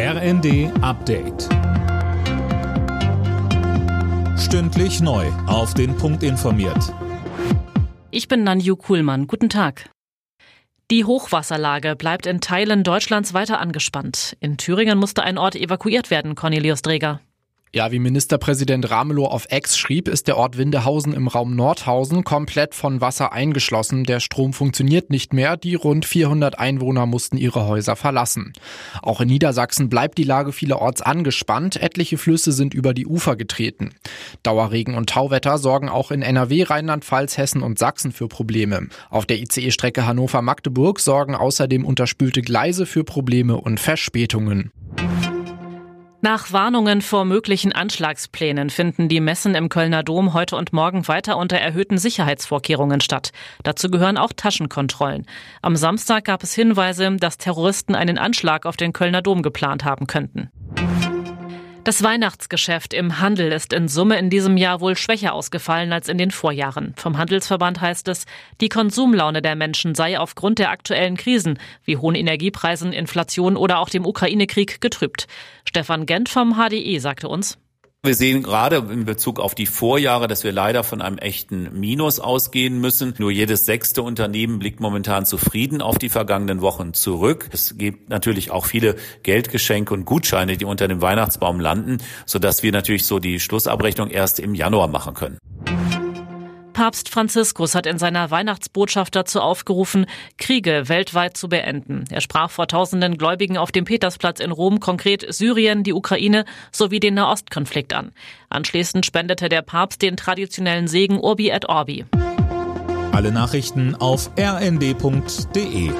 RND Update. Stündlich neu. Auf den Punkt informiert. Ich bin Nanju Kuhlmann. Guten Tag. Die Hochwasserlage bleibt in Teilen Deutschlands weiter angespannt. In Thüringen musste ein Ort evakuiert werden, Cornelius Dreger. Ja, wie Ministerpräsident Ramelow auf Ex schrieb, ist der Ort Windehausen im Raum Nordhausen komplett von Wasser eingeschlossen. Der Strom funktioniert nicht mehr. Die rund 400 Einwohner mussten ihre Häuser verlassen. Auch in Niedersachsen bleibt die Lage vielerorts angespannt. Etliche Flüsse sind über die Ufer getreten. Dauerregen und Tauwetter sorgen auch in NRW, Rheinland-Pfalz, Hessen und Sachsen für Probleme. Auf der ICE-Strecke Hannover-Magdeburg sorgen außerdem unterspülte Gleise für Probleme und Verspätungen. Nach Warnungen vor möglichen Anschlagsplänen finden die Messen im Kölner Dom heute und morgen weiter unter erhöhten Sicherheitsvorkehrungen statt. Dazu gehören auch Taschenkontrollen. Am Samstag gab es Hinweise, dass Terroristen einen Anschlag auf den Kölner Dom geplant haben könnten. Das Weihnachtsgeschäft im Handel ist in Summe in diesem Jahr wohl schwächer ausgefallen als in den Vorjahren. Vom Handelsverband heißt es, die Konsumlaune der Menschen sei aufgrund der aktuellen Krisen wie hohen Energiepreisen, Inflation oder auch dem Ukraine-Krieg getrübt. Stefan Gent vom HDE sagte uns, wir sehen gerade in Bezug auf die Vorjahre, dass wir leider von einem echten Minus ausgehen müssen. Nur jedes sechste Unternehmen blickt momentan zufrieden auf die vergangenen Wochen zurück. Es gibt natürlich auch viele Geldgeschenke und Gutscheine, die unter dem Weihnachtsbaum landen, sodass wir natürlich so die Schlussabrechnung erst im Januar machen können. Papst Franziskus hat in seiner Weihnachtsbotschaft dazu aufgerufen, Kriege weltweit zu beenden. Er sprach vor tausenden Gläubigen auf dem Petersplatz in Rom konkret Syrien, die Ukraine sowie den Nahostkonflikt an. Anschließend spendete der Papst den traditionellen Segen Urbi et Orbi. Alle Nachrichten auf rnd.de